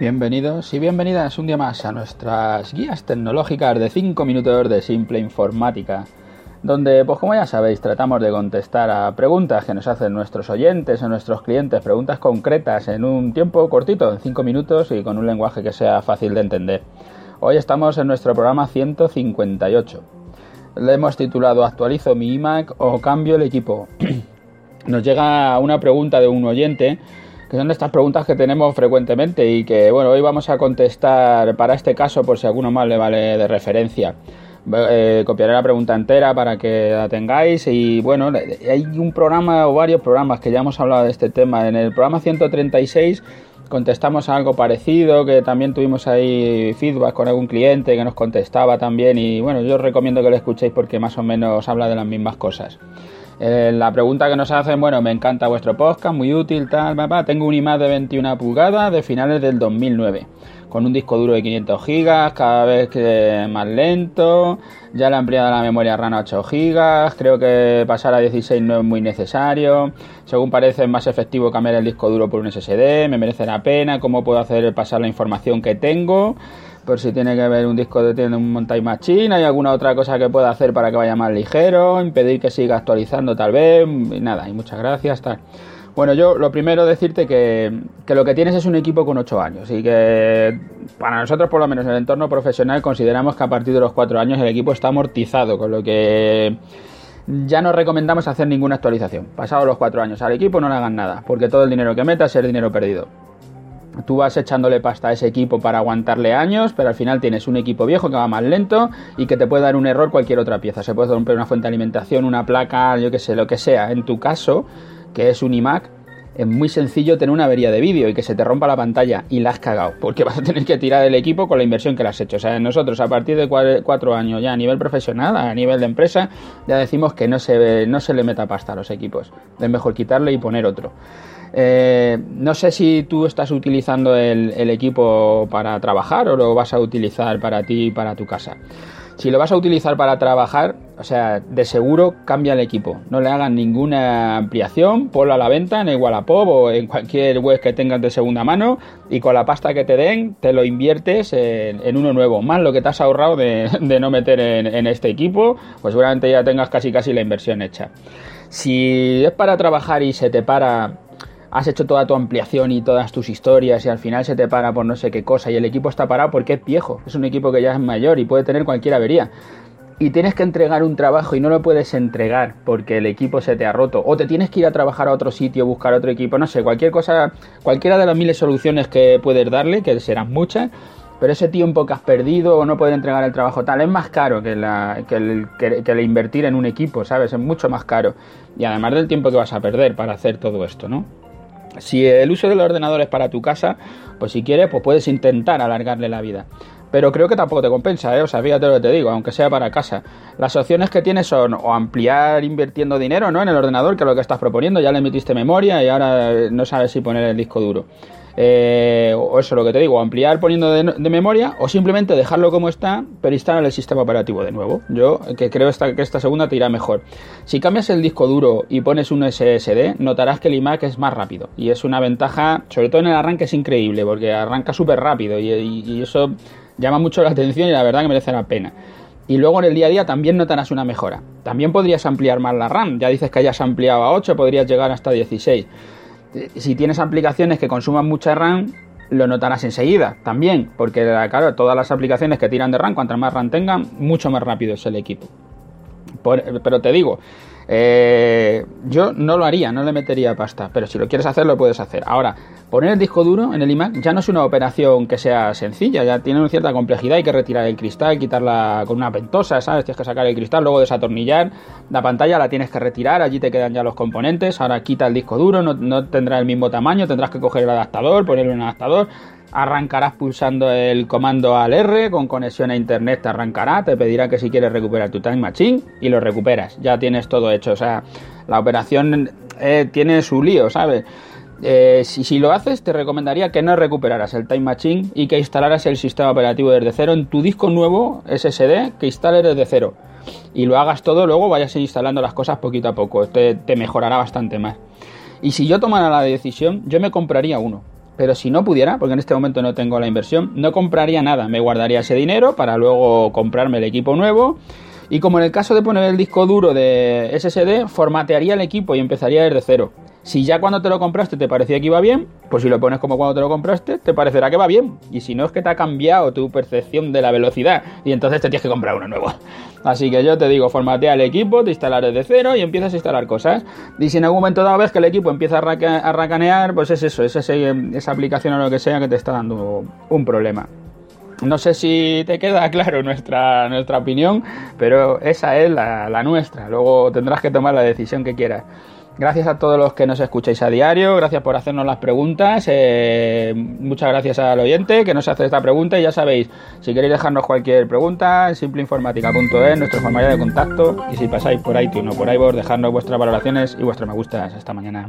Bienvenidos y bienvenidas un día más a nuestras guías tecnológicas de 5 minutos de simple informática, donde, pues como ya sabéis, tratamos de contestar a preguntas que nos hacen nuestros oyentes o nuestros clientes, preguntas concretas en un tiempo cortito, en 5 minutos y con un lenguaje que sea fácil de entender. Hoy estamos en nuestro programa 158. Le hemos titulado Actualizo mi iMac o cambio el equipo. Nos llega una pregunta de un oyente que son estas preguntas que tenemos frecuentemente y que, bueno, hoy vamos a contestar para este caso por si alguno más le vale de referencia. Eh, copiaré la pregunta entera para que la tengáis y bueno, hay un programa o varios programas que ya hemos hablado de este tema. En el programa 136 contestamos algo parecido, que también tuvimos ahí feedback con algún cliente que nos contestaba también y bueno, yo os recomiendo que lo escuchéis porque más o menos habla de las mismas cosas. Eh, la pregunta que nos hacen, bueno, me encanta vuestro podcast, muy útil, tal, papá. Tengo un iMac de 21 pulgadas de finales del 2009, con un disco duro de 500 gigas, cada vez que más lento. Ya le he ampliado la memoria RAM a 8 gigas. Creo que pasar a 16 no es muy necesario. Según parece, es más efectivo cambiar el disco duro por un SSD. Me merece la pena. ¿Cómo puedo hacer pasar la información que tengo? Por si tiene que ver un disco de tiene un montage machine, hay alguna otra cosa que pueda hacer para que vaya más ligero, impedir que siga actualizando tal vez, y nada, y muchas gracias, tal. Bueno, yo lo primero decirte que, que, lo que tienes es un equipo con 8 años y que para nosotros, por lo menos en el entorno profesional, consideramos que a partir de los 4 años el equipo está amortizado, con lo que ya no recomendamos hacer ninguna actualización. Pasados los 4 años al equipo no le hagan nada, porque todo el dinero que metas es dinero perdido. Tú vas echándole pasta a ese equipo para aguantarle años, pero al final tienes un equipo viejo que va más lento y que te puede dar un error cualquier otra pieza. Se puede romper una fuente de alimentación, una placa, yo que sé, lo que sea. En tu caso, que es un iMac, es muy sencillo tener una avería de vídeo y que se te rompa la pantalla y la has cagado, porque vas a tener que tirar el equipo con la inversión que le has hecho. O sea, nosotros a partir de cuatro años ya a nivel profesional, a nivel de empresa, ya decimos que no se, no se le meta pasta a los equipos. Es mejor quitarle y poner otro. Eh, no sé si tú estás utilizando el, equipo para trabajar o lo vas a utilizar para ti y para tu casa. Si lo vas a utilizar para trabajar, o sea, de seguro cambia el equipo. No le hagan ninguna ampliación, ponlo a la venta en el Wallapop o en cualquier web que tengas de segunda mano y con la pasta que te den te lo inviertes en, uno nuevo. Más lo que te has ahorrado de, no meter en, en, este equipo, pues seguramente ya tengas casi casi la inversión hecha. Si es para trabajar y se te para has hecho toda tu ampliación y todas tus historias y al final se te para por no sé qué cosa y el equipo está parado porque es viejo, es un equipo que ya es mayor y puede tener cualquier avería. Y tienes que entregar un trabajo y no lo puedes entregar porque el equipo se te ha roto. O te tienes que ir a trabajar a otro sitio, buscar otro equipo, no sé, cualquier cosa, cualquiera de las miles soluciones que puedes darle, que serán muchas, pero ese tiempo que has perdido o no poder entregar el trabajo tal es más caro que, que, el, que, el, invertir en un equipo, ¿sabes? Es mucho más caro. Y además del tiempo que vas a perder para hacer todo esto, ¿no? Si el uso del ordenador es para tu casa, pues si quieres, pues puedes intentar alargarle la vida. Pero creo que tampoco te compensa, ¿eh? O sea, fíjate lo que te digo, aunque sea para casa. Las opciones que tienes son o ampliar invirtiendo dinero, ¿no? En el ordenador, que es lo que estás proponiendo, ya le metiste memoria y ahora no sabes si poner el disco duro. Eh, o eso lo que te digo, ampliar poniendo de, memoria o simplemente dejarlo como está, pero instalar el sistema operativo de nuevo. Yo que creo que esta segunda te irá mejor. Si cambias el disco duro y pones un SSD, notarás que el iMac es más rápido y es una ventaja, sobre todo en el arranque es increíble porque arranca súper rápido y, eso llama mucho la atención y la verdad que merece la pena. Y luego en el día a día también notarás una mejora. También podrías ampliar más la RAM. Ya dices que hayas ampliado a 8, podrías llegar hasta 16 si tienes aplicaciones que consuman mucha RAM, lo notarás enseguida también, porque claro, todas las aplicaciones que tiran de RAM, cuanto más RAM tengan, mucho más rápido es el equipo. pero te digo, eh, yo no lo haría, no le metería pasta, pero si lo quieres hacer, lo puedes hacer. Ahora, poner el disco duro en el iMac ya no es una operación que sea sencilla, ya tiene una cierta complejidad, hay que retirar el cristal, quitarla con una ventosa, ¿sabes? Tienes que sacar el cristal, luego desatornillar la pantalla, la tienes que retirar, allí te quedan ya los componentes, ahora quita el disco duro, no, no tendrá el mismo tamaño, tendrás que coger el adaptador, ponerle un adaptador, arrancarás pulsando el comando al R, con conexión a internet te arrancará, te pedirá que si quieres recuperar tu Time Machine y lo recuperas, ya tienes todo hecho, o sea, la operación eh, tiene su lío, ¿sabes? Eh, si, lo haces, te recomendaría que no recuperaras el Time Machine y que instalaras el sistema operativo desde cero en tu disco nuevo SSD, que instales desde cero. Y lo hagas todo, luego vayas instalando las cosas poquito a poco. te mejorará bastante más. Y si yo tomara la decisión, yo me compraría uno pero si no pudiera, porque en este momento no tengo la inversión, no compraría nada, me guardaría ese dinero para luego comprarme el equipo nuevo. Y como en el caso de poner el disco duro de SSD, formatearía el equipo y empezaría desde cero. Si ya cuando te lo compraste te parecía que iba bien, pues si lo pones como cuando te lo compraste, te parecerá que va bien. Y si no es que te ha cambiado tu percepción de la velocidad y entonces te tienes que comprar uno nuevo. Así que yo te digo, formatea el equipo, te instalas desde cero y empiezas a instalar cosas. Y si en algún momento dado ves que el equipo empieza a, racanear, pues es eso, es esa aplicación o lo que sea que te está dando un problema. No sé si te queda claro nuestra, opinión, pero esa es la nuestra. Luego tendrás que tomar la decisión que quieras. Gracias a todos los que nos escucháis a diario, gracias por hacernos las preguntas, eh, muchas gracias al oyente que nos hace esta pregunta y ya sabéis, si queréis dejarnos cualquier pregunta, simpleinformática.es, nuestro formulario de contacto y si pasáis por iTunes o por iVoox, dejadnos vuestras valoraciones y vuestros me gustas. Hasta mañana.